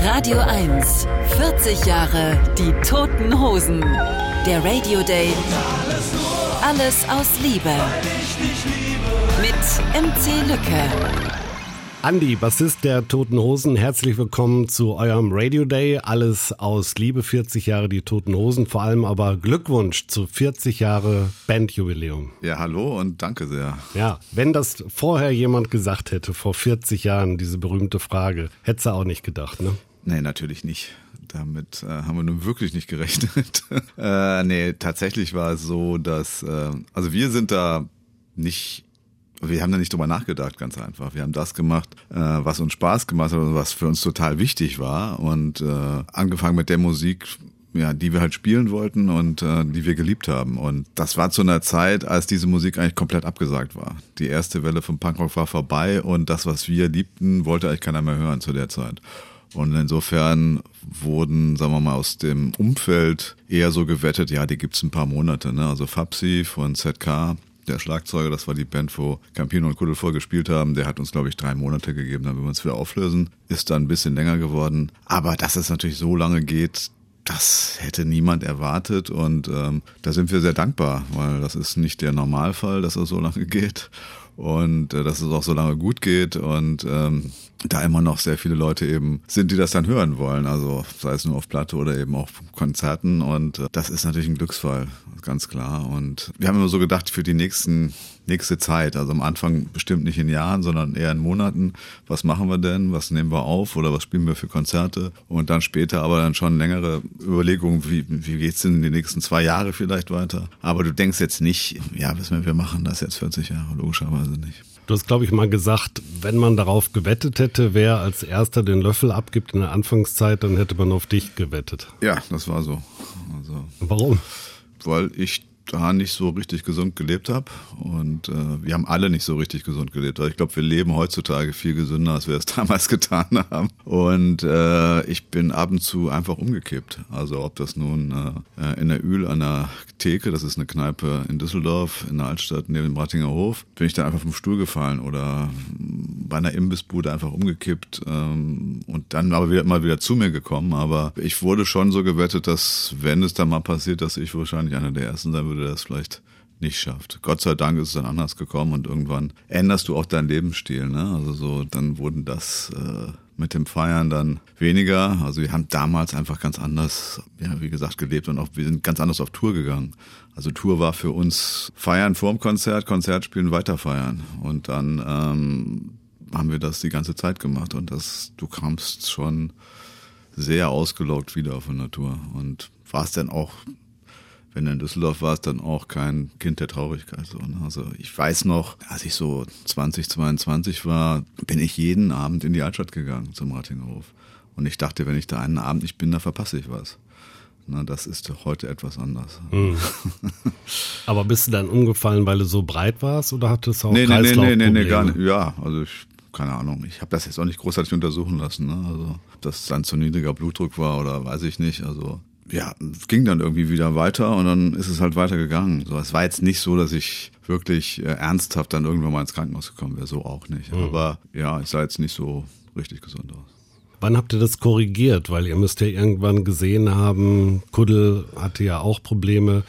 Radio 1, 40 Jahre die toten Hosen. Der Radio Day. Alles aus Liebe. Mit MC Lücke. Andi, Bassist der Toten Hosen, herzlich willkommen zu eurem Radio Day. Alles aus Liebe, 40 Jahre die Toten Hosen, vor allem aber Glückwunsch zu 40 Jahre Bandjubiläum. Ja, hallo und danke sehr. Ja, wenn das vorher jemand gesagt hätte, vor 40 Jahren, diese berühmte Frage, hättest du auch nicht gedacht, ne? Nee, natürlich nicht. Damit äh, haben wir nun wirklich nicht gerechnet. äh, nee, tatsächlich war es so, dass, äh, also wir sind da nicht wir haben da nicht drüber nachgedacht, ganz einfach. Wir haben das gemacht, äh, was uns Spaß gemacht hat und was für uns total wichtig war. Und äh, angefangen mit der Musik, ja, die wir halt spielen wollten und äh, die wir geliebt haben. Und das war zu einer Zeit, als diese Musik eigentlich komplett abgesagt war. Die erste Welle vom Punkrock war vorbei und das, was wir liebten, wollte eigentlich keiner mehr hören zu der Zeit. Und insofern wurden, sagen wir mal, aus dem Umfeld eher so gewettet, ja, die gibt's ein paar Monate. Ne? Also Fabsi von ZK, der Schlagzeuger, das war die Band, wo Campino und Kuddel vorgespielt haben, der hat uns, glaube ich, drei Monate gegeben, dann wir uns wieder auflösen. Ist dann ein bisschen länger geworden. Aber dass es natürlich so lange geht, das hätte niemand erwartet und ähm, da sind wir sehr dankbar, weil das ist nicht der Normalfall, dass es so lange geht und äh, dass es auch so lange gut geht und ähm, da immer noch sehr viele Leute eben sind, die das dann hören wollen, also sei es nur auf Platte oder eben auch Konzerten. Und äh, das ist natürlich ein Glücksfall, ganz klar. Und wir haben immer so gedacht, für die nächsten nächste Zeit. Also am Anfang bestimmt nicht in Jahren, sondern eher in Monaten. Was machen wir denn? Was nehmen wir auf oder was spielen wir für Konzerte? Und dann später aber dann schon längere Überlegungen, wie, wie geht's denn in die nächsten zwei Jahre vielleicht weiter? Aber du denkst jetzt nicht, ja, wissen wir, wir machen das jetzt 40 Jahre, logischerweise nicht. Du hast, glaube ich, mal gesagt, wenn man darauf gewettet hätte, wer als erster den Löffel abgibt in der Anfangszeit, dann hätte man auf dich gewettet. Ja, das war so. Also, Warum? Weil ich da nicht so richtig gesund gelebt habe. Und äh, wir haben alle nicht so richtig gesund gelebt. ich glaube, wir leben heutzutage viel gesünder, als wir es damals getan haben. Und äh, ich bin ab und zu einfach umgekippt. Also ob das nun äh, in der Öl an der Theke, das ist eine Kneipe in Düsseldorf, in der Altstadt neben dem Rattinger Hof, bin ich dann einfach vom Stuhl gefallen oder bei einer Imbissbude einfach umgekippt ähm, und dann aber wieder, mal wieder zu mir gekommen. Aber ich wurde schon so gewettet, dass wenn es dann mal passiert, dass ich wahrscheinlich einer der Ersten sein würde, der das vielleicht nicht schafft. Gott sei Dank ist es dann anders gekommen und irgendwann änderst du auch deinen Lebensstil. Ne? Also so, dann wurden das äh, mit dem Feiern dann weniger. Also wir haben damals einfach ganz anders, ja, wie gesagt, gelebt und auch wir sind ganz anders auf Tour gegangen. Also Tour war für uns Feiern vorm Konzert, Konzert spielen, weiter feiern. Und dann ähm, haben wir das die ganze Zeit gemacht und das, du kamst schon sehr ausgelaugt wieder von der Tour und warst dann auch wenn du in Düsseldorf warst, dann auch kein Kind der Traurigkeit. So, ne? Also ich weiß noch, als ich so 20, 22 war, bin ich jeden Abend in die Altstadt gegangen zum Rattingerhof. Und ich dachte, wenn ich da einen Abend nicht bin, da verpasse ich was. Na, das ist heute etwas anders. Mhm. Aber bist du dann umgefallen, weil du so breit warst oder hattest du auch nee, nee, nee, nee, nee, gar nicht. Ja, also ich, keine Ahnung. Ich habe das jetzt auch nicht großartig untersuchen lassen. Ne? Also, ob das dann zu niedriger Blutdruck war oder weiß ich nicht. Also ja, es ging dann irgendwie wieder weiter und dann ist es halt weitergegangen. So, es war jetzt nicht so, dass ich wirklich äh, ernsthaft dann irgendwann mal ins Krankenhaus gekommen wäre, so auch nicht. Mhm. Aber ja, ich sah jetzt nicht so richtig gesund aus. Wann habt ihr das korrigiert? Weil ihr müsst ja irgendwann gesehen haben, Kuddel hatte ja auch Probleme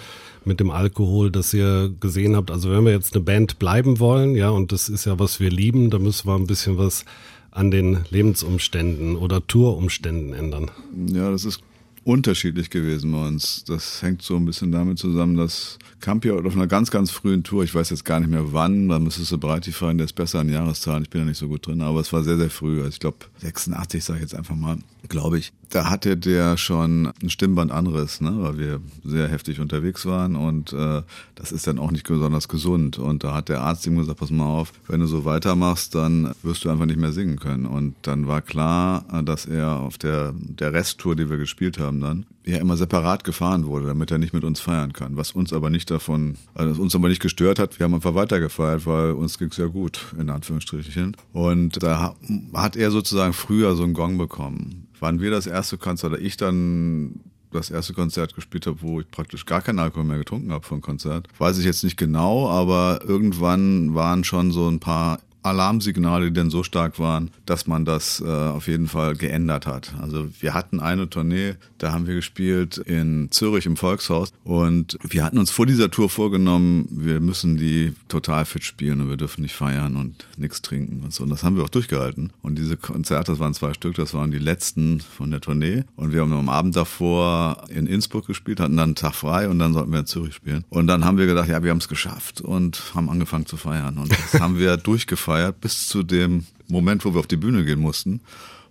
mit dem Alkohol, dass ihr gesehen habt, also wenn wir jetzt eine Band bleiben wollen, ja, und das ist ja, was wir lieben, da müssen wir ein bisschen was an den Lebensumständen oder Tourumständen ändern. Ja, das ist unterschiedlich gewesen bei uns. Das hängt so ein bisschen damit zusammen, dass Campia auf einer ganz, ganz frühen Tour, ich weiß jetzt gar nicht mehr wann, da müsstest du Breiti fahren, der ist besser an Jahreszahlen, ich bin da nicht so gut drin, aber es war sehr, sehr früh. Also ich glaube 86, sage ich jetzt einfach mal, glaube ich. Da hatte der schon ein Stimmbandanriss, ne, weil wir sehr heftig unterwegs waren und äh, das ist dann auch nicht besonders gesund. Und da hat der Arzt ihm gesagt, pass mal auf, wenn du so weitermachst, dann wirst du einfach nicht mehr singen können. Und dann war klar, dass er auf der, der Resttour, die wir gespielt haben dann, ja immer separat gefahren wurde, damit er nicht mit uns feiern kann. Was uns aber nicht davon, also uns aber nicht gestört hat. Wir haben einfach weitergefeiert, weil uns ging's ja gut, in Anführungsstrichen. Und da hat er sozusagen früher so einen Gong bekommen. Wann wir das erste Konzert, oder ich dann das erste Konzert gespielt habe, wo ich praktisch gar keinen Alkohol mehr getrunken habe von Konzert. Weiß ich jetzt nicht genau, aber irgendwann waren schon so ein paar Alarmsignale, die denn so stark waren, dass man das äh, auf jeden Fall geändert hat. Also wir hatten eine Tournee, da haben wir gespielt in Zürich im Volkshaus und wir hatten uns vor dieser Tour vorgenommen, wir müssen die total fit spielen und wir dürfen nicht feiern und nichts trinken und so. Und das haben wir auch durchgehalten. Und diese Konzerte, das waren zwei Stück, das waren die letzten von der Tournee. Und wir haben am Abend davor in Innsbruck gespielt, hatten dann einen Tag frei und dann sollten wir in Zürich spielen. Und dann haben wir gedacht, ja, wir haben es geschafft und haben angefangen zu feiern. Und das haben wir durchgefeiert bis zu dem Moment, wo wir auf die Bühne gehen mussten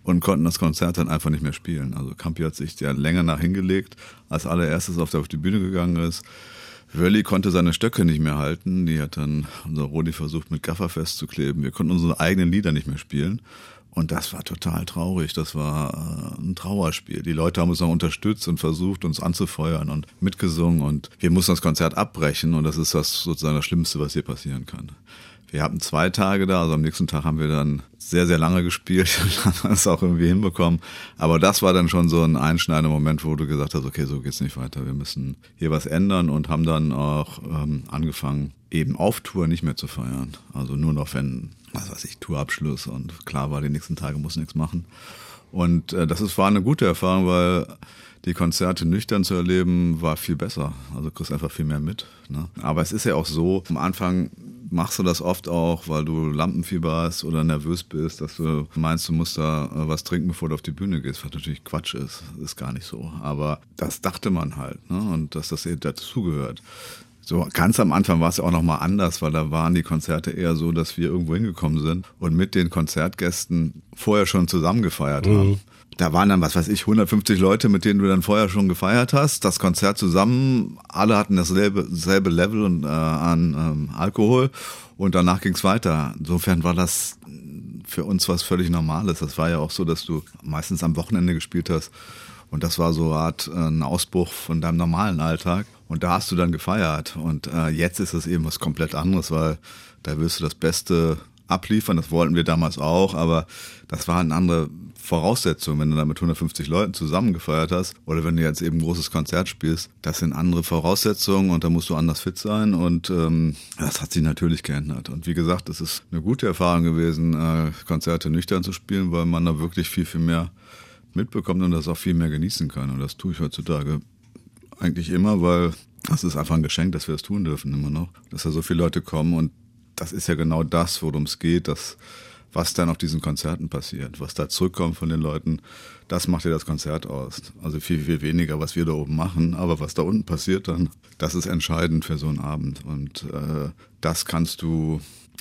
und konnten das Konzert dann einfach nicht mehr spielen. Also Campi hat sich ja länger nach hingelegt, als allererstes auf, der, auf die Bühne gegangen ist. Wölli konnte seine Stöcke nicht mehr halten. Die hat dann unser Rodi versucht mit Gaffer festzukleben. Wir konnten unsere eigenen Lieder nicht mehr spielen. Und das war total traurig. Das war äh, ein Trauerspiel. Die Leute haben uns auch unterstützt und versucht, uns anzufeuern und mitgesungen. Und wir mussten das Konzert abbrechen. Und das ist das sozusagen das Schlimmste, was hier passieren kann. Wir hatten zwei Tage da, also am nächsten Tag haben wir dann sehr, sehr lange gespielt und haben es auch irgendwie hinbekommen. Aber das war dann schon so ein einschneidender Moment, wo du gesagt hast, okay, so geht's nicht weiter. Wir müssen hier was ändern und haben dann auch ähm, angefangen, eben auf Tour nicht mehr zu feiern. Also nur noch, wenn, was weiß ich, Tourabschluss und klar war, die nächsten Tage muss nichts machen. Und äh, das ist, war eine gute Erfahrung, weil die Konzerte nüchtern zu erleben, war viel besser. Also kriegst einfach viel mehr mit. Ne? Aber es ist ja auch so, am Anfang machst du das oft auch, weil du Lampenfieber hast oder nervös bist, dass du meinst, du musst da äh, was trinken, bevor du auf die Bühne gehst, was natürlich Quatsch ist. Ist gar nicht so. Aber das dachte man halt, ne? Und dass das eben dazugehört. So ganz am Anfang war es ja auch nochmal anders, weil da waren die Konzerte eher so, dass wir irgendwo hingekommen sind und mit den Konzertgästen vorher schon zusammen gefeiert mhm. haben. Da waren dann, was weiß ich, 150 Leute, mit denen du dann vorher schon gefeiert hast. Das Konzert zusammen, alle hatten dasselbe selbe Level und, äh, an ähm, Alkohol und danach ging's weiter. Insofern war das für uns was völlig Normales. Das war ja auch so, dass du meistens am Wochenende gespielt hast. Und das war so eine Art äh, ein Ausbruch von deinem normalen Alltag. Und da hast du dann gefeiert. Und äh, jetzt ist es eben was komplett anderes, weil da wirst du das Beste abliefern. Das wollten wir damals auch, aber das war eine andere Voraussetzung, wenn du da mit 150 Leuten zusammen gefeiert hast oder wenn du jetzt eben ein großes Konzert spielst. Das sind andere Voraussetzungen und da musst du anders fit sein und ähm, das hat sich natürlich geändert. Und wie gesagt, es ist eine gute Erfahrung gewesen, äh, Konzerte nüchtern zu spielen, weil man da wirklich viel, viel mehr mitbekommt und das auch viel mehr genießen kann. Und das tue ich heutzutage eigentlich immer, weil das ist einfach ein Geschenk, dass wir das tun dürfen immer noch. Dass da so viele Leute kommen und das ist ja genau das, worum es geht, dass was dann auf diesen Konzerten passiert, was da zurückkommt von den Leuten, das macht ja das Konzert aus. Also viel, viel weniger, was wir da oben machen, aber was da unten passiert dann, das ist entscheidend für so einen Abend. Und äh, das kannst du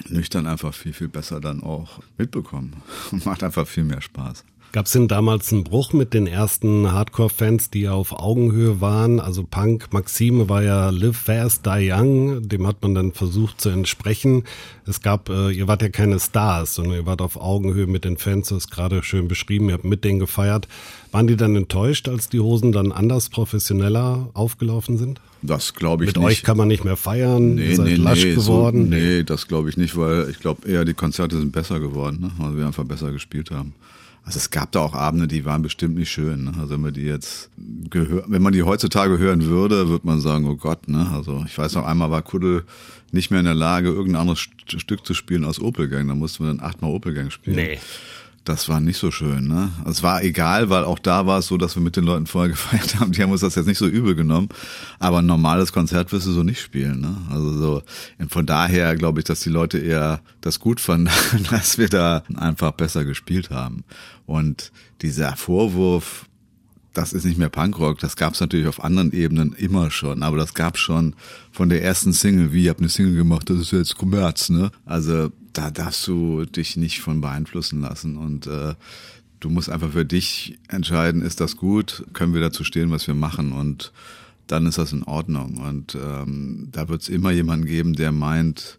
nüchtern einfach viel, viel besser dann auch mitbekommen. Macht einfach viel mehr Spaß. Gab es denn damals einen Bruch mit den ersten Hardcore-Fans, die auf Augenhöhe waren? Also Punk, Maxime war ja Live Fast, Die Young, dem hat man dann versucht zu entsprechen. Es gab, äh, ihr wart ja keine Stars, sondern ihr wart auf Augenhöhe mit den Fans, das ist gerade schön beschrieben, ihr habt mit denen gefeiert. Waren die dann enttäuscht, als die Hosen dann anders professioneller aufgelaufen sind? Das glaube ich Mit nicht. euch kann man nicht mehr feiern, nee, ihr seid nee, lasch nee, geworden. So, nee, das glaube ich nicht, weil ich glaube eher die Konzerte sind besser geworden, ne? weil wir einfach besser gespielt haben. Also es gab da auch Abende, die waren bestimmt nicht schön. Ne? Also wenn man die jetzt gehör, wenn man die heutzutage hören würde, würde man sagen, oh Gott, ne? Also ich weiß noch einmal war Kuddel nicht mehr in der Lage, irgendein anderes Stück zu spielen als Opelgang. Da mussten wir dann achtmal Opelgang spielen. Nee. Das war nicht so schön, ne? Also es war egal, weil auch da war es so, dass wir mit den Leuten vorher gefeiert haben. Die haben uns das jetzt nicht so übel genommen. Aber ein normales Konzert wirst du so nicht spielen, ne? Also so, von daher glaube ich, dass die Leute eher das gut fanden, dass wir da einfach besser gespielt haben. Und dieser Vorwurf, das ist nicht mehr Punkrock, das gab es natürlich auf anderen Ebenen immer schon, aber das gab schon von der ersten Single, wie ihr habt eine Single gemacht, das ist jetzt Kommerz, ne? Also da darfst du dich nicht von beeinflussen lassen und äh, du musst einfach für dich entscheiden, ist das gut, können wir dazu stehen, was wir machen und dann ist das in Ordnung. Und ähm, da wird es immer jemanden geben, der meint,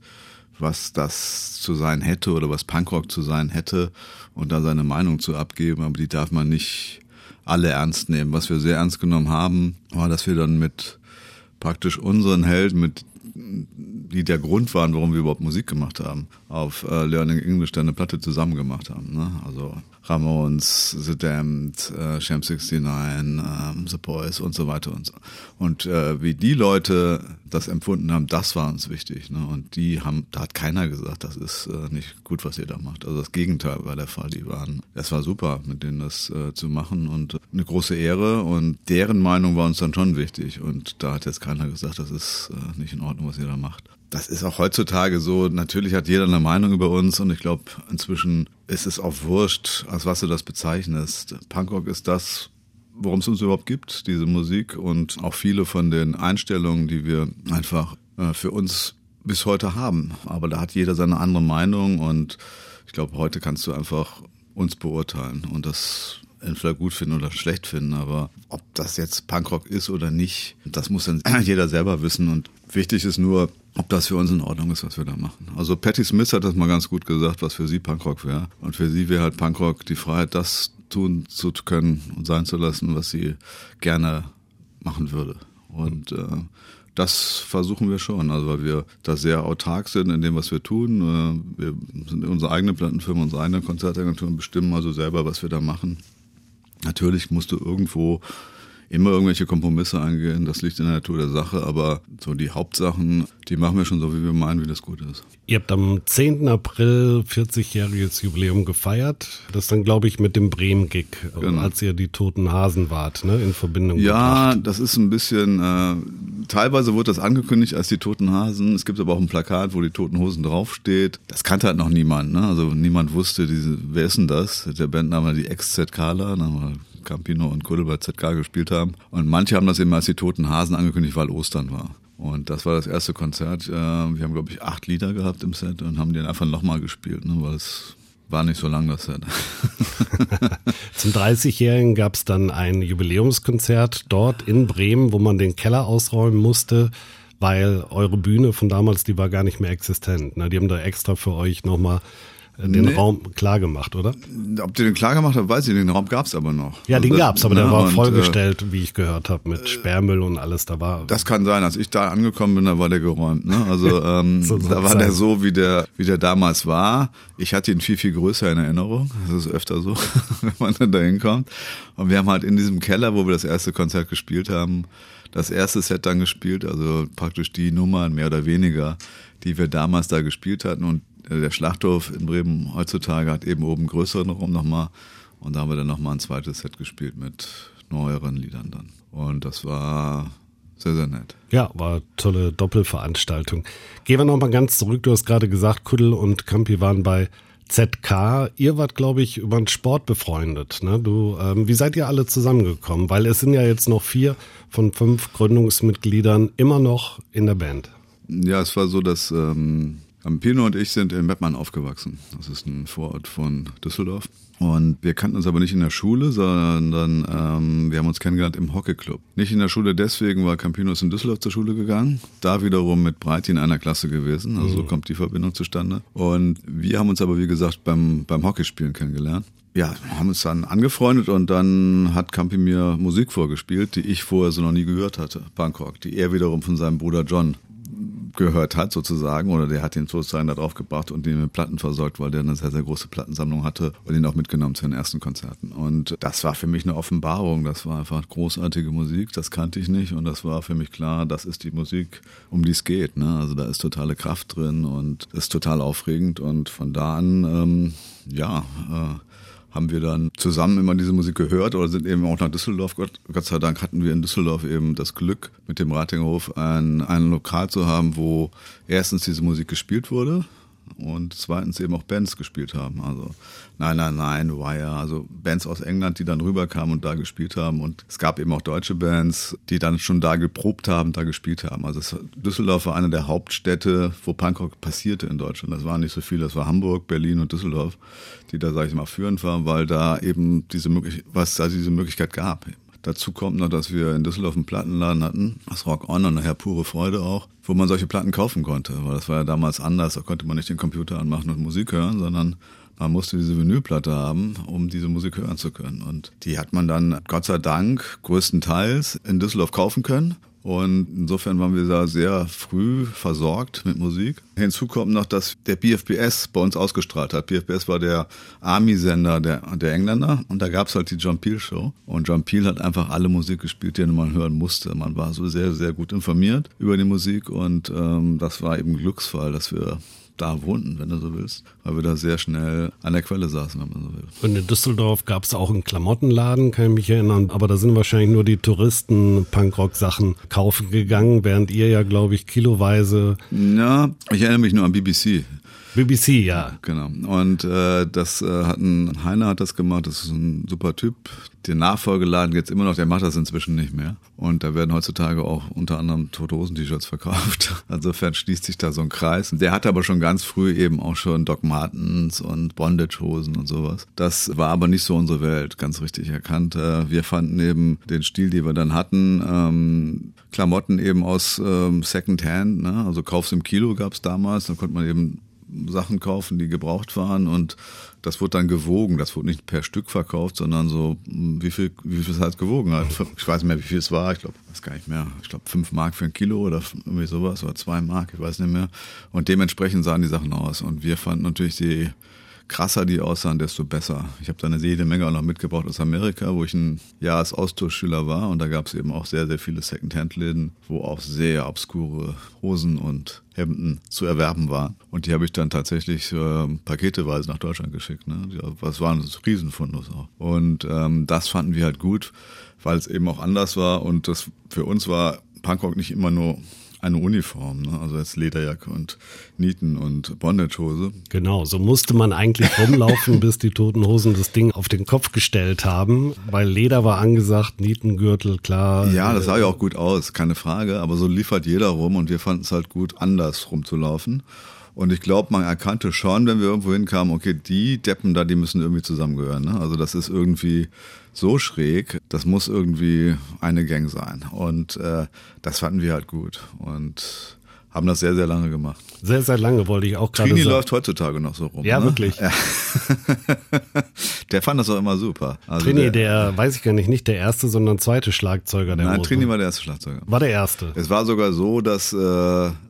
was das zu sein hätte oder was Punkrock zu sein hätte und da seine Meinung zu abgeben, aber die darf man nicht alle ernst nehmen. Was wir sehr ernst genommen haben, war, dass wir dann mit praktisch unseren Helden, mit die der Grund waren, warum wir überhaupt Musik gemacht haben, auf äh, Learning English dann eine Platte zusammen gemacht haben. Ne? Also Ramones, The Damned, äh, Sham 69, ähm, The Boys und so weiter und so. Und äh, wie die Leute das empfunden haben, das war uns wichtig. Ne? Und die haben, da hat keiner gesagt, das ist äh, nicht gut, was ihr da macht. Also das Gegenteil war der Fall. Die waren, es war super, mit denen das äh, zu machen und eine große Ehre. Und deren Meinung war uns dann schon wichtig. Und da hat jetzt keiner gesagt, das ist äh, nicht in Ordnung, was ihr da macht. Das ist auch heutzutage so. Natürlich hat jeder eine Meinung über uns und ich glaube, inzwischen ist es auch wurscht, als was du das bezeichnest. Punkrock ist das, worum es uns überhaupt gibt, diese Musik und auch viele von den Einstellungen, die wir einfach äh, für uns bis heute haben. Aber da hat jeder seine andere Meinung und ich glaube, heute kannst du einfach uns beurteilen und das entweder gut finden oder schlecht finden. Aber ob das jetzt Punkrock ist oder nicht, das muss dann jeder selber wissen. Und wichtig ist nur, ob das für uns in Ordnung ist, was wir da machen. Also Patti Smith hat das mal ganz gut gesagt, was für sie Punkrock wäre. Und für sie wäre halt Punkrock die Freiheit, das tun zu können und sein zu lassen, was sie gerne machen würde. Und äh, das versuchen wir schon, also weil wir da sehr autark sind in dem, was wir tun. Äh, wir sind unsere eigene Plattenfirma, unsere eigene Konzertagentur und bestimmen also selber, was wir da machen. Natürlich musst du irgendwo immer irgendwelche Kompromisse eingehen, das liegt in der Natur der Sache, aber so die Hauptsachen, die machen wir schon so, wie wir meinen, wie das gut ist. Ihr habt am 10. April 40-jähriges Jubiläum gefeiert. Das dann, glaube ich, mit dem Bremen-Gig, genau. als ihr die Toten Hasen wart, ne, in Verbindung Ja, gebracht. das ist ein bisschen, äh, teilweise wurde das angekündigt als die Toten Hasen. Es gibt aber auch ein Plakat, wo die Toten Hosen draufsteht. Das kannte halt noch niemand, ne? Also niemand wusste, diese, wer ist denn das? Der Bandname die Ex-Z-Kala, dann haben wir Campino und Kuddel bei ZK gespielt haben. Und manche haben das eben als die Toten Hasen angekündigt, weil Ostern war. Und das war das erste Konzert. Äh, wir haben, glaube ich, acht Lieder gehabt im Set und haben die dann einfach nochmal gespielt, ne, weil es war nicht so lang das Set. Zum 30-Jährigen gab es dann ein Jubiläumskonzert dort in Bremen, wo man den Keller ausräumen musste, weil eure Bühne von damals, die war gar nicht mehr existent. Ne? Die haben da extra für euch nochmal den nee. Raum klar gemacht, oder? Ob die den klar gemacht haben, weiß ich. Den Raum gab es aber noch. Ja, also den das, gab's, aber der war vollgestellt, äh, wie ich gehört habe, mit Sperrmüll und alles. Da war. Das kann sein. Als ich da angekommen bin, da war der geräumt. Ne? Also ähm, so da war sein. der so, wie der, wie der damals war. Ich hatte ihn viel, viel größer in Erinnerung. Das ist öfter so, wenn man dann da hinkommt. Und wir haben halt in diesem Keller, wo wir das erste Konzert gespielt haben, das erste Set dann gespielt, also praktisch die Nummern mehr oder weniger, die wir damals da gespielt hatten. Und der Schlachthof in Bremen heutzutage hat eben oben größeren Raum nochmal. Und da haben wir dann nochmal ein zweites Set gespielt mit neueren Liedern dann. Und das war sehr, sehr nett. Ja, war tolle Doppelveranstaltung. Gehen wir nochmal ganz zurück. Du hast gerade gesagt, Kuddel und Campi waren bei ZK. Ihr wart, glaube ich, über den Sport befreundet. Ne? Du, ähm, wie seid ihr alle zusammengekommen? Weil es sind ja jetzt noch vier von fünf Gründungsmitgliedern immer noch in der Band. Ja, es war so, dass ähm, Pino und ich sind in Mettmann aufgewachsen. Das ist ein Vorort von Düsseldorf. Und wir kannten uns aber nicht in der Schule, sondern ähm, wir haben uns kennengelernt im Hockeyclub. Nicht in der Schule deswegen, weil Campino ist in Düsseldorf zur Schule gegangen. Da wiederum mit Breiti in einer Klasse gewesen. Also so mhm. kommt die Verbindung zustande. Und wir haben uns aber, wie gesagt, beim, beim Hockeyspielen kennengelernt. Ja, haben uns dann angefreundet und dann hat Campi mir Musik vorgespielt, die ich vorher so noch nie gehört hatte. Bangkok, die er wiederum von seinem Bruder John gehört hat sozusagen oder der hat ihn sozusagen da drauf gebracht und ihn mit Platten versorgt, weil der eine sehr, sehr große Plattensammlung hatte und ihn auch mitgenommen zu den ersten Konzerten. Und das war für mich eine Offenbarung. Das war einfach großartige Musik, das kannte ich nicht und das war für mich klar, das ist die Musik, um die es geht. Ne? Also da ist totale Kraft drin und ist total aufregend und von da an, ähm, ja, äh, haben wir dann zusammen immer diese Musik gehört oder sind eben auch nach Düsseldorf. Gott, Gott sei Dank hatten wir in Düsseldorf eben das Glück, mit dem Ratinghof ein, ein Lokal zu haben, wo erstens diese Musik gespielt wurde und zweitens eben auch Bands gespielt haben. Also Nein, nein, nein, Wire, also Bands aus England, die dann rüberkamen und da gespielt haben. Und es gab eben auch deutsche Bands, die dann schon da geprobt haben, da gespielt haben. Also Düsseldorf war eine der Hauptstädte, wo Punkrock passierte in Deutschland. Das waren nicht so viele, das war Hamburg, Berlin und Düsseldorf, die da, sage ich mal, führend waren, weil da eben diese Möglichkeit, was da diese Möglichkeit gab. Dazu kommt noch, dass wir in Düsseldorf einen Plattenladen hatten, das Rock On und nachher pure Freude auch, wo man solche Platten kaufen konnte, weil das war ja damals anders, da konnte man nicht den Computer anmachen und Musik hören, sondern man musste diese Vinylplatte haben, um diese Musik hören zu können. Und die hat man dann Gott sei Dank größtenteils in Düsseldorf kaufen können. Und insofern waren wir da sehr früh versorgt mit Musik. Hinzu kommt noch, dass der BFBS bei uns ausgestrahlt hat. BFBS war der Army-Sender der, der Engländer und da gab es halt die John Peel Show. Und John Peel hat einfach alle Musik gespielt, die man hören musste. Man war so sehr, sehr gut informiert über die Musik und ähm, das war eben Glücksfall, dass wir da wohnten, wenn du so willst, weil wir da sehr schnell an der Quelle saßen, wenn man so will. Und in Düsseldorf gab es auch einen Klamottenladen, kann ich mich erinnern, aber da sind wahrscheinlich nur die Touristen Punkrock-Sachen kaufen gegangen, während ihr ja, glaube ich, kiloweise. Ja, ich erinnere mich nur an BBC. BBC, ja. Genau. Und äh, das äh, hat ein Heiner hat das gemacht, das ist ein super Typ. Der Nachfolgeladen jetzt immer noch, der macht das inzwischen nicht mehr. Und da werden heutzutage auch unter anderem Tote Hosen-T-Shirts verkauft. Insofern schließt sich da so ein Kreis. Der hatte aber schon ganz früh eben auch schon Doc Martens und Bondage-Hosen und sowas. Das war aber nicht so unsere Welt, ganz richtig erkannt. Äh, wir fanden eben den Stil, den wir dann hatten, ähm, Klamotten eben aus ähm, Secondhand, ne? also Kaufs im Kilo gab's damals, da konnte man eben Sachen kaufen, die gebraucht waren und das wurde dann gewogen. Das wurde nicht per Stück verkauft, sondern so, hm, wie viel, wie viel es halt gewogen hat. Ich weiß nicht mehr, wie viel es war. Ich glaube, weiß gar nicht mehr. Ich glaube, fünf Mark für ein Kilo oder irgendwie sowas oder zwei Mark, ich weiß nicht mehr. Und dementsprechend sahen die Sachen aus. Und wir fanden natürlich die, krasser die aussahen, desto besser. Ich habe da eine jede Menge auch noch mitgebracht aus Amerika, wo ich ein Jahr als Austauschschüler war und da gab es eben auch sehr, sehr viele Secondhand-Läden, wo auch sehr obskure Hosen und Hemden zu erwerben waren. Und die habe ich dann tatsächlich äh, paketeweise nach Deutschland geschickt. Ne? Das waren Riesenfundus auch. Und ähm, das fanden wir halt gut, weil es eben auch anders war und das für uns war Punkrock nicht immer nur eine Uniform, ne? also jetzt Lederjacke und Nieten und Bondagehose. Genau, so musste man eigentlich rumlaufen, bis die Toten Hosen das Ding auf den Kopf gestellt haben, weil Leder war angesagt, Nietengürtel, klar. Ja, das sah ja auch gut aus, keine Frage, aber so liefert jeder rum und wir fanden es halt gut, anders rumzulaufen. Und ich glaube, man erkannte schon, wenn wir irgendwo hinkamen, okay, die Deppen da, die müssen irgendwie zusammengehören. Ne? Also das ist irgendwie so schräg, das muss irgendwie eine Gang sein. Und äh, das fanden wir halt gut. Und haben das sehr, sehr lange gemacht. Sehr, sehr lange wollte ich auch gerade sagen. Trini läuft heutzutage noch so rum. Ja, ne? wirklich. Ja. der fand das auch immer super. Also Trini, der, der, weiß ich gar nicht, nicht der erste, sondern zweite Schlagzeuger der Nein. Trini war der erste Schlagzeuger. War der erste. Es war sogar so, dass äh,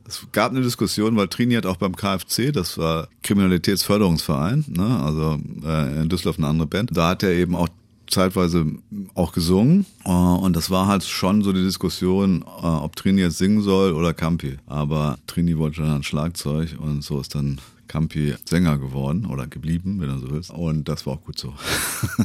es gab eine Diskussion, weil Trini hat auch beim KFC, das war Kriminalitätsförderungsverein, ne? also äh, in Düsseldorf eine andere Band, da hat er eben auch zeitweise auch gesungen äh, und das war halt schon so die Diskussion, äh, ob Trini jetzt singen soll oder Campi. Aber Trini wollte dann Schlagzeug und so ist dann Campi Sänger geworden oder geblieben, wenn du so willst. Und das war auch gut so.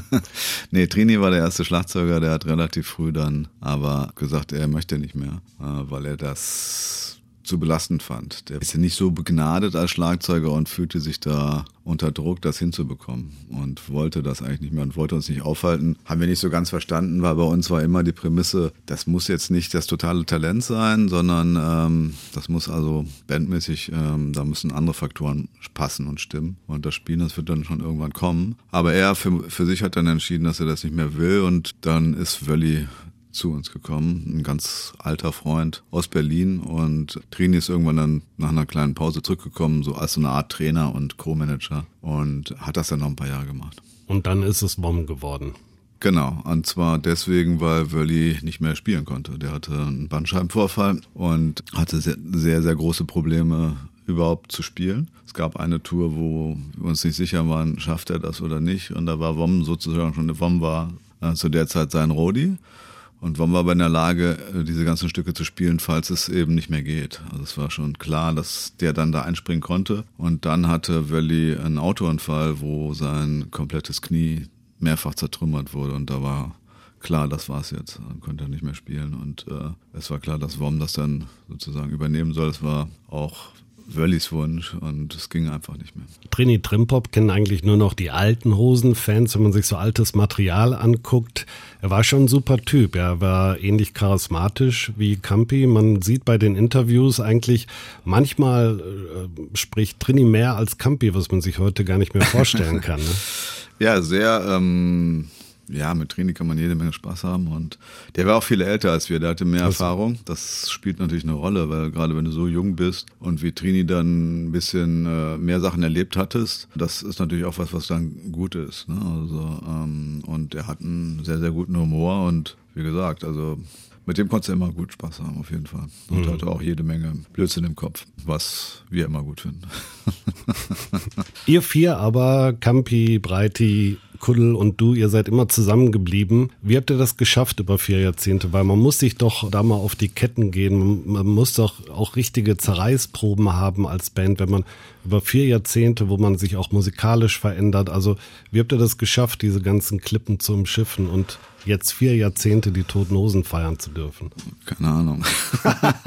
nee, Trini war der erste Schlagzeuger, der hat relativ früh dann aber gesagt, er möchte nicht mehr, äh, weil er das zu belastend fand. Der ist ja nicht so begnadet als Schlagzeuger und fühlte sich da unter Druck, das hinzubekommen und wollte das eigentlich nicht mehr und wollte uns nicht aufhalten. Haben wir nicht so ganz verstanden, weil bei uns war immer die Prämisse, das muss jetzt nicht das totale Talent sein, sondern ähm, das muss also bandmäßig, ähm, da müssen andere Faktoren passen und stimmen und das Spielen, das wird dann schon irgendwann kommen. Aber er für, für sich hat dann entschieden, dass er das nicht mehr will und dann ist Wölli zu uns gekommen, ein ganz alter Freund aus Berlin und Trini ist irgendwann dann nach einer kleinen Pause zurückgekommen, so als so eine Art Trainer und Co-Manager und hat das dann noch ein paar Jahre gemacht. Und dann ist es WOM geworden. Genau, und zwar deswegen, weil Wölli nicht mehr spielen konnte. Der hatte einen Bandscheibenvorfall und hatte sehr, sehr, sehr große Probleme überhaupt zu spielen. Es gab eine Tour, wo wir uns nicht sicher waren, schafft er das oder nicht. Und da war WOM sozusagen schon, WOM war äh, zu der Zeit sein Rodi. Und wann war aber in der Lage, äh, diese ganzen Stücke zu spielen, falls es eben nicht mehr geht. Also es war schon klar, dass der dann da einspringen konnte. Und dann hatte Wally einen Autounfall, wo sein komplettes Knie mehrfach zertrümmert wurde. Und da war klar, das war's jetzt. Dann konnte er nicht mehr spielen. Und äh, es war klar, dass Wom das dann sozusagen übernehmen soll. Es war auch Wöllis Wunsch und es ging einfach nicht mehr. Trini Trimpop kennen eigentlich nur noch die alten Hosen-Fans, wenn man sich so altes Material anguckt. Er war schon ein super Typ. Er war ähnlich charismatisch wie Campi. Man sieht bei den Interviews eigentlich, manchmal äh, spricht Trini mehr als Campi, was man sich heute gar nicht mehr vorstellen kann. Ne? ja, sehr ähm, ja, mit Trini kann man jede Menge Spaß haben und der war auch viel älter als wir, der hatte mehr also. Erfahrung. Das spielt natürlich eine Rolle, weil gerade wenn du so jung bist und wie Trini dann ein bisschen äh, mehr Sachen erlebt hattest, das ist natürlich auch was, was dann gut ist. Ne? Also ähm, und er hat einen sehr, sehr guten Humor und wie gesagt, also mit dem konntest du immer gut Spaß haben, auf jeden Fall. Und mhm. hatte auch jede Menge Blödsinn im Kopf, was wir immer gut finden. Ihr vier aber, Campi, Breiti, Kuddel und du, ihr seid immer zusammengeblieben. Wie habt ihr das geschafft über vier Jahrzehnte? Weil man muss sich doch da mal auf die Ketten gehen. Man muss doch auch richtige Zerreißproben haben als Band, wenn man über vier Jahrzehnte, wo man sich auch musikalisch verändert. Also wie habt ihr das geschafft, diese ganzen Klippen zu umschiffen und jetzt vier Jahrzehnte die Toten Hosen feiern zu dürfen? Keine Ahnung.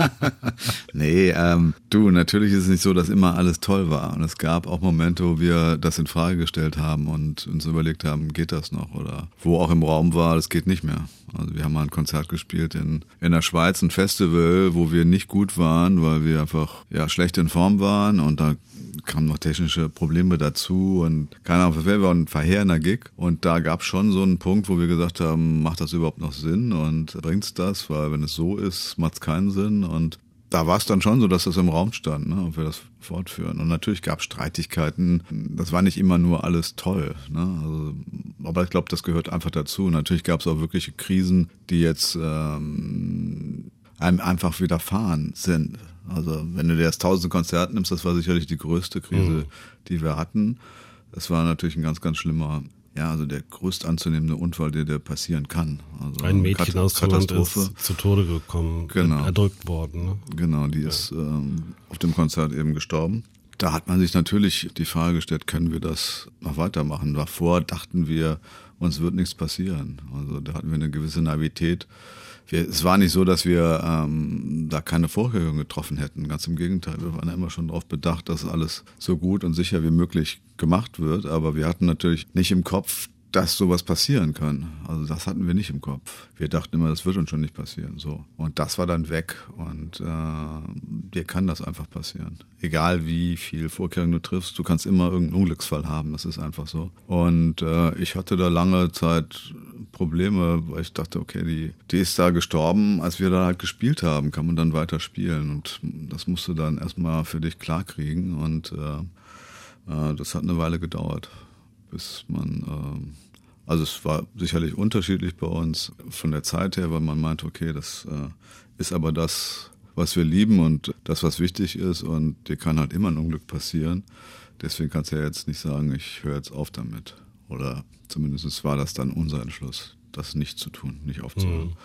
nee, ähm, du, natürlich ist es nicht so, dass immer alles toll war. Und es gab auch Momente, wo wir das in Frage gestellt haben und uns überlegt haben, geht das noch? Oder wo auch im Raum war, das geht nicht mehr. Also wir haben mal ein Konzert gespielt in, in der Schweiz, ein Festival, wo wir nicht gut waren, weil wir einfach ja schlecht in Form waren und da kamen noch technische Probleme dazu und keine Ahnung, das wäre ein verheerender Gig. Und da gab es schon so einen Punkt, wo wir gesagt haben, macht das überhaupt noch Sinn und bringt's das? Weil wenn es so ist, macht es keinen Sinn. Und da war es dann schon so, dass das im Raum stand, ne, ob wir das fortführen. Und natürlich gab es Streitigkeiten. Das war nicht immer nur alles toll. Ne? Also, aber ich glaube, das gehört einfach dazu. Natürlich gab es auch wirkliche Krisen, die jetzt ähm, einem einfach widerfahren sind. Also wenn du dir das tausend Konzert nimmst, das war sicherlich die größte Krise, mhm. die wir hatten. Das war natürlich ein ganz, ganz schlimmer, ja, also der größt anzunehmende Unfall, der, der passieren kann. Also ein Mädchen Kat aus Holland ist zu Tode gekommen, genau. erdrückt worden. Ne? Genau, die ja. ist ähm, auf dem Konzert eben gestorben. Da hat man sich natürlich die Frage gestellt, können wir das noch weitermachen? Davor dachten wir, uns wird nichts passieren. Also da hatten wir eine gewisse Naivität wir, es war nicht so, dass wir ähm, da keine Vorkehrungen getroffen hätten. Ganz im Gegenteil, wir waren immer schon darauf bedacht, dass alles so gut und sicher wie möglich gemacht wird. Aber wir hatten natürlich nicht im Kopf, dass sowas passieren kann. Also das hatten wir nicht im Kopf. Wir dachten immer, das wird uns schon nicht passieren. So und das war dann weg und äh, dir kann das einfach passieren. Egal wie viel Vorkehrungen du triffst, du kannst immer irgendeinen Unglücksfall haben. Das ist einfach so. Und äh, ich hatte da lange Zeit Probleme, weil ich dachte, okay, die, die ist da gestorben, als wir da halt gespielt haben, kann man dann weiter spielen. Und das musst du dann erstmal für dich klarkriegen. Und äh, äh, das hat eine Weile gedauert, bis man, äh, also es war sicherlich unterschiedlich bei uns von der Zeit her, weil man meint, okay, das äh, ist aber das, was wir lieben und das, was wichtig ist. Und dir kann halt immer ein Unglück passieren. Deswegen kannst du ja jetzt nicht sagen, ich höre jetzt auf damit. Oder zumindest war das dann unser Entschluss, das nicht zu tun, nicht aufzuhören. Mhm.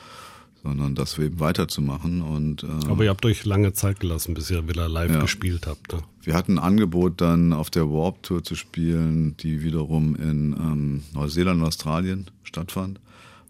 Sondern das eben weiterzumachen. Und, äh, Aber ihr habt euch lange Zeit gelassen, bis ihr wieder live ja. gespielt habt. Ne? Wir hatten ein Angebot, dann auf der Warp Tour zu spielen, die wiederum in ähm, Neuseeland und Australien stattfand.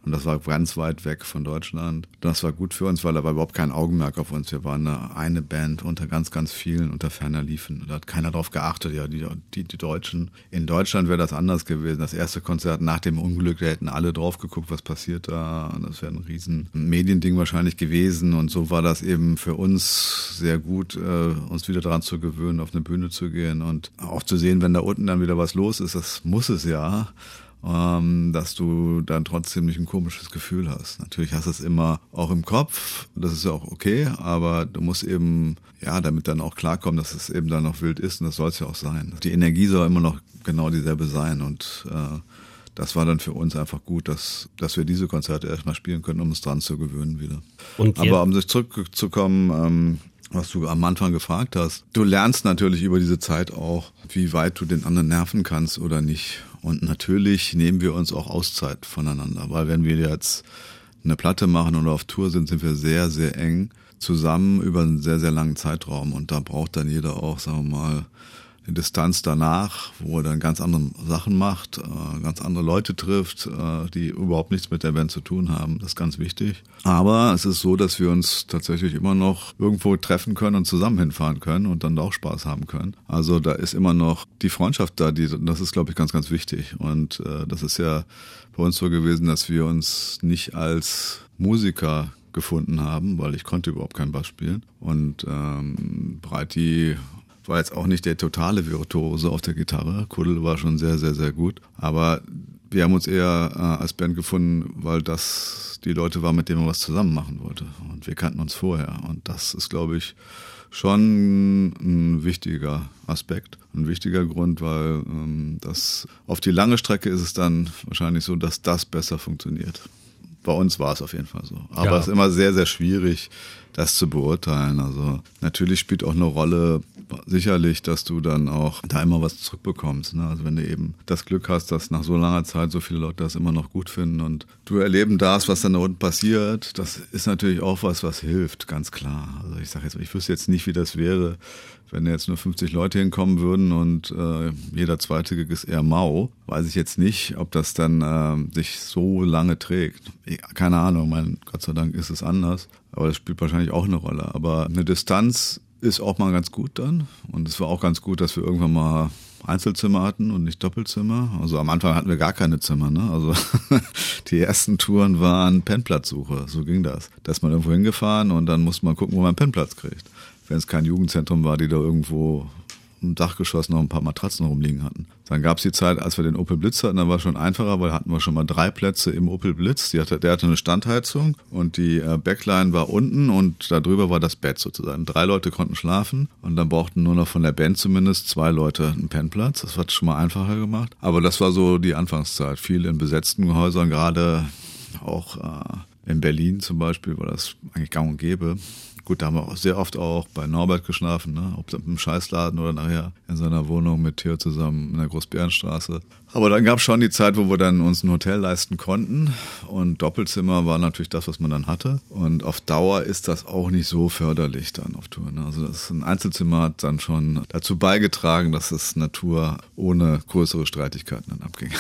Und das war ganz weit weg von Deutschland. Das war gut für uns, weil da war überhaupt kein Augenmerk auf uns. Wir waren eine, eine Band unter ganz, ganz vielen, unter ferner liefen. Da hat keiner drauf geachtet. Ja, die, die, die Deutschen. In Deutschland wäre das anders gewesen. Das erste Konzert nach dem Unglück, da hätten alle drauf geguckt, was passiert da. Und das wäre ein riesen Mediending wahrscheinlich gewesen. Und so war das eben für uns sehr gut, äh, uns wieder daran zu gewöhnen, auf eine Bühne zu gehen und auch zu sehen, wenn da unten dann wieder was los ist. Das muss es ja ähm, dass du dann trotzdem nicht ein komisches Gefühl hast. Natürlich hast du es immer auch im Kopf, das ist ja auch okay, aber du musst eben, ja, damit dann auch klarkommen, dass es eben dann noch wild ist und das soll es ja auch sein. Die Energie soll immer noch genau dieselbe sein und äh, das war dann für uns einfach gut, dass, dass wir diese Konzerte erstmal spielen können, um uns dran zu gewöhnen wieder. Und Aber um sich zurückzukommen, ähm, was du am Anfang gefragt hast, du lernst natürlich über diese Zeit auch, wie weit du den anderen nerven kannst oder nicht. Und natürlich nehmen wir uns auch Auszeit voneinander, weil wenn wir jetzt eine Platte machen oder auf Tour sind, sind wir sehr, sehr eng zusammen über einen sehr, sehr langen Zeitraum. Und da braucht dann jeder auch, sagen wir mal, die Distanz danach, wo er dann ganz andere Sachen macht, äh, ganz andere Leute trifft, äh, die überhaupt nichts mit der Band zu tun haben. Das ist ganz wichtig. Aber es ist so, dass wir uns tatsächlich immer noch irgendwo treffen können und zusammen hinfahren können und dann auch Spaß haben können. Also da ist immer noch die Freundschaft da, die, das ist, glaube ich, ganz, ganz wichtig. Und äh, das ist ja bei uns so gewesen, dass wir uns nicht als Musiker gefunden haben, weil ich konnte überhaupt keinen Bass spielen. Und ähm, Breiti war jetzt auch nicht der totale Virtuose auf der Gitarre. Kuddel war schon sehr, sehr, sehr gut. Aber wir haben uns eher äh, als Band gefunden, weil das die Leute waren, mit denen man was zusammen machen wollte. Und wir kannten uns vorher. Und das ist, glaube ich, schon ein wichtiger Aspekt, ein wichtiger Grund, weil ähm, das auf die lange Strecke ist es dann wahrscheinlich so, dass das besser funktioniert. Bei uns war es auf jeden Fall so. Aber ja. es ist immer sehr, sehr schwierig, das zu beurteilen. Also natürlich spielt auch eine Rolle sicherlich, dass du dann auch da immer was zurückbekommst. Ne? Also wenn du eben das Glück hast, dass nach so langer Zeit so viele Leute das immer noch gut finden und du erleben darfst, was dann da unten passiert, das ist natürlich auch was, was hilft, ganz klar. Also ich sage jetzt, ich wüsste jetzt nicht, wie das wäre, wenn jetzt nur 50 Leute hinkommen würden und äh, jeder zweite ist eher mau, weiß ich jetzt nicht, ob das dann äh, sich so lange trägt. Keine Ahnung, mein Gott sei Dank ist es anders, aber das spielt wahrscheinlich auch eine Rolle. Aber eine Distanz ist auch mal ganz gut dann und es war auch ganz gut, dass wir irgendwann mal Einzelzimmer hatten und nicht Doppelzimmer. Also am Anfang hatten wir gar keine Zimmer. Ne? Also die ersten Touren waren Pennplatzsuche. So ging das. Da ist man irgendwo hingefahren und dann musste man gucken, wo man einen Pennplatz kriegt wenn es kein Jugendzentrum war, die da irgendwo im Dachgeschoss noch ein paar Matratzen rumliegen hatten. Dann gab es die Zeit, als wir den Opel Blitz hatten, da war es schon einfacher, weil hatten wir schon mal drei Plätze im Opel Blitz. Hatte, der hatte eine Standheizung und die äh, Backline war unten und darüber war das Bett sozusagen. Drei Leute konnten schlafen und dann brauchten nur noch von der Band zumindest zwei Leute einen Pennplatz. Das hat schon mal einfacher gemacht. Aber das war so die Anfangszeit. Viel in besetzten Häusern, gerade auch äh, in Berlin zum Beispiel, war das eigentlich gang und gäbe. Gut, da haben wir auch sehr oft auch bei Norbert geschlafen, ne? ob im Scheißladen oder nachher in seiner Wohnung mit Theo zusammen in der Großbärenstraße. Aber dann gab es schon die Zeit, wo wir dann uns ein Hotel leisten konnten. Und Doppelzimmer war natürlich das, was man dann hatte. Und auf Dauer ist das auch nicht so förderlich dann auf Tour. Ne? Also das ein Einzelzimmer hat dann schon dazu beigetragen, dass es Natur ohne größere Streitigkeiten dann abging.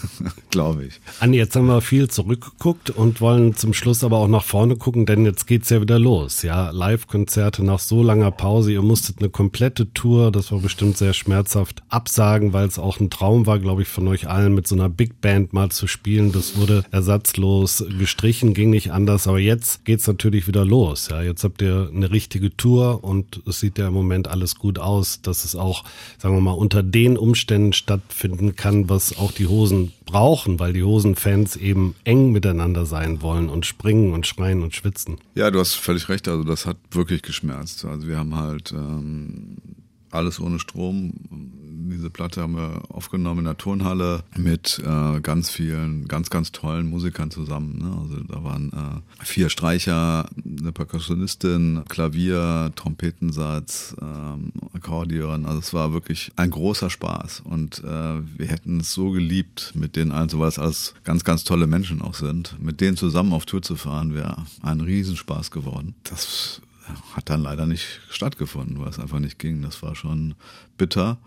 Glaube ich. Andi, jetzt haben wir viel zurückgeguckt und wollen zum Schluss aber auch nach vorne gucken, denn jetzt geht's ja wieder los. Ja, Live-Konzerte nach so langer Pause. Ihr musstet eine komplette Tour, das war bestimmt sehr schmerzhaft, absagen, weil es auch ein Traum war, glaube ich, von euch allen mit so einer Big Band mal zu spielen. Das wurde ersatzlos gestrichen, ging nicht anders. Aber jetzt geht's natürlich wieder los. Ja, jetzt habt ihr eine richtige Tour und es sieht ja im Moment alles gut aus, dass es auch, sagen wir mal, unter den Umständen stattfinden kann, was auch die Hosen brauchen, weil die Hosenfans eben eng miteinander sein wollen und springen und schreien und schwitzen. Ja, du hast völlig recht. Also das hat wirklich geschmerzt. Also wir haben halt ähm, alles ohne Strom. Diese Platte haben wir aufgenommen in der Turnhalle mit äh, ganz vielen, ganz, ganz tollen Musikern zusammen. Ne? Also da waren äh, vier Streicher, eine Perkussionistin, Klavier, Trompetensatz, ähm, Akkordeon. Also es war wirklich ein großer Spaß. Und äh, wir hätten es so geliebt, mit denen allen, so weil es alles ganz, ganz tolle Menschen auch sind, mit denen zusammen auf Tour zu fahren, wäre ein Riesenspaß geworden. Das hat dann leider nicht stattgefunden, weil es einfach nicht ging. Das war schon bitter.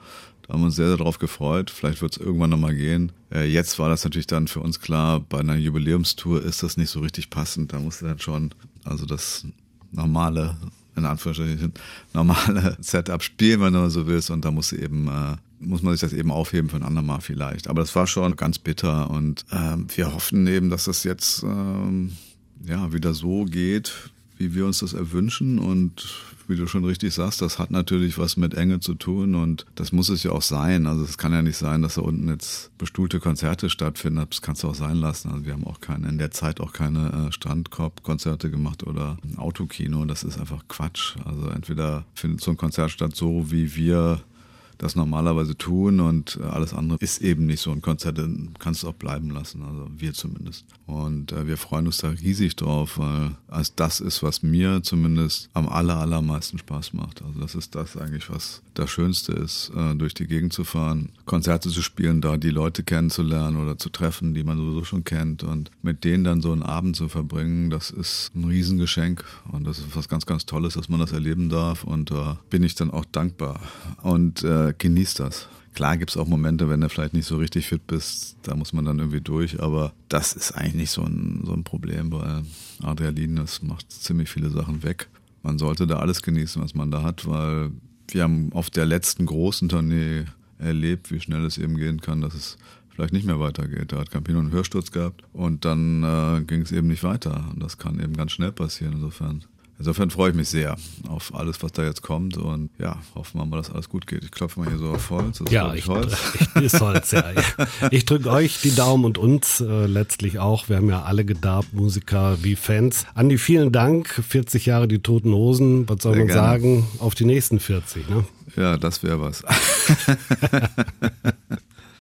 Da haben wir uns sehr, sehr darauf gefreut. Vielleicht wird es irgendwann nochmal gehen. Äh, jetzt war das natürlich dann für uns klar, bei einer Jubiläumstour ist das nicht so richtig passend. Da musste dann schon, also das normale, in Anführungsstrichen, normale Setup spielen, wenn du so willst. Und da muss eben, äh, muss man sich das eben aufheben für ein andermal vielleicht. Aber das war schon ganz bitter. Und äh, wir hoffen eben, dass das jetzt ähm, ja wieder so geht, wie wir uns das erwünschen. Und wie du schon richtig sagst, das hat natürlich was mit Enge zu tun und das muss es ja auch sein. Also es kann ja nicht sein, dass da unten jetzt bestuhlte Konzerte stattfinden. Das kannst du auch sein lassen. Also wir haben auch keine, in der Zeit auch keine äh, Strandkorb-Konzerte gemacht oder ein Autokino. Das ist einfach Quatsch. Also entweder findet so ein Konzert statt so, wie wir das normalerweise tun und äh, alles andere ist eben nicht so. Ein Konzert kannst du auch bleiben lassen, also wir zumindest. Und äh, wir freuen uns da riesig drauf, weil das ist, was mir zumindest am aller, allermeisten Spaß macht. Also das ist das eigentlich, was das Schönste ist, äh, durch die Gegend zu fahren, Konzerte zu spielen, da die Leute kennenzulernen oder zu treffen, die man sowieso schon kennt und mit denen dann so einen Abend zu verbringen, das ist ein Riesengeschenk und das ist was ganz, ganz Tolles, dass man das erleben darf und da bin ich dann auch dankbar. Und äh, äh, genießt das. Klar gibt es auch Momente, wenn du vielleicht nicht so richtig fit bist, da muss man dann irgendwie durch, aber das ist eigentlich nicht so ein, so ein Problem, weil Adrenalin, das macht ziemlich viele Sachen weg. Man sollte da alles genießen, was man da hat, weil wir haben auf der letzten großen Tournee erlebt, wie schnell es eben gehen kann, dass es vielleicht nicht mehr weitergeht. Da hat Campino einen Hörsturz gehabt und dann äh, ging es eben nicht weiter. Und das kann eben ganz schnell passieren. Insofern Insofern freue ich mich sehr auf alles, was da jetzt kommt und ja, hoffen wir mal, dass alles gut geht. Ich klopfe mal hier so auf Holz. Das ja, ich, Holz. ich, ist Holz, ja. Ich drücke euch die Daumen und uns äh, letztlich auch. Wir haben ja alle gedarbt, Musiker wie Fans. Andi, vielen Dank. 40 Jahre die Toten Hosen. Was soll sehr man gerne. sagen? Auf die nächsten 40, ne? Ja, das wäre was.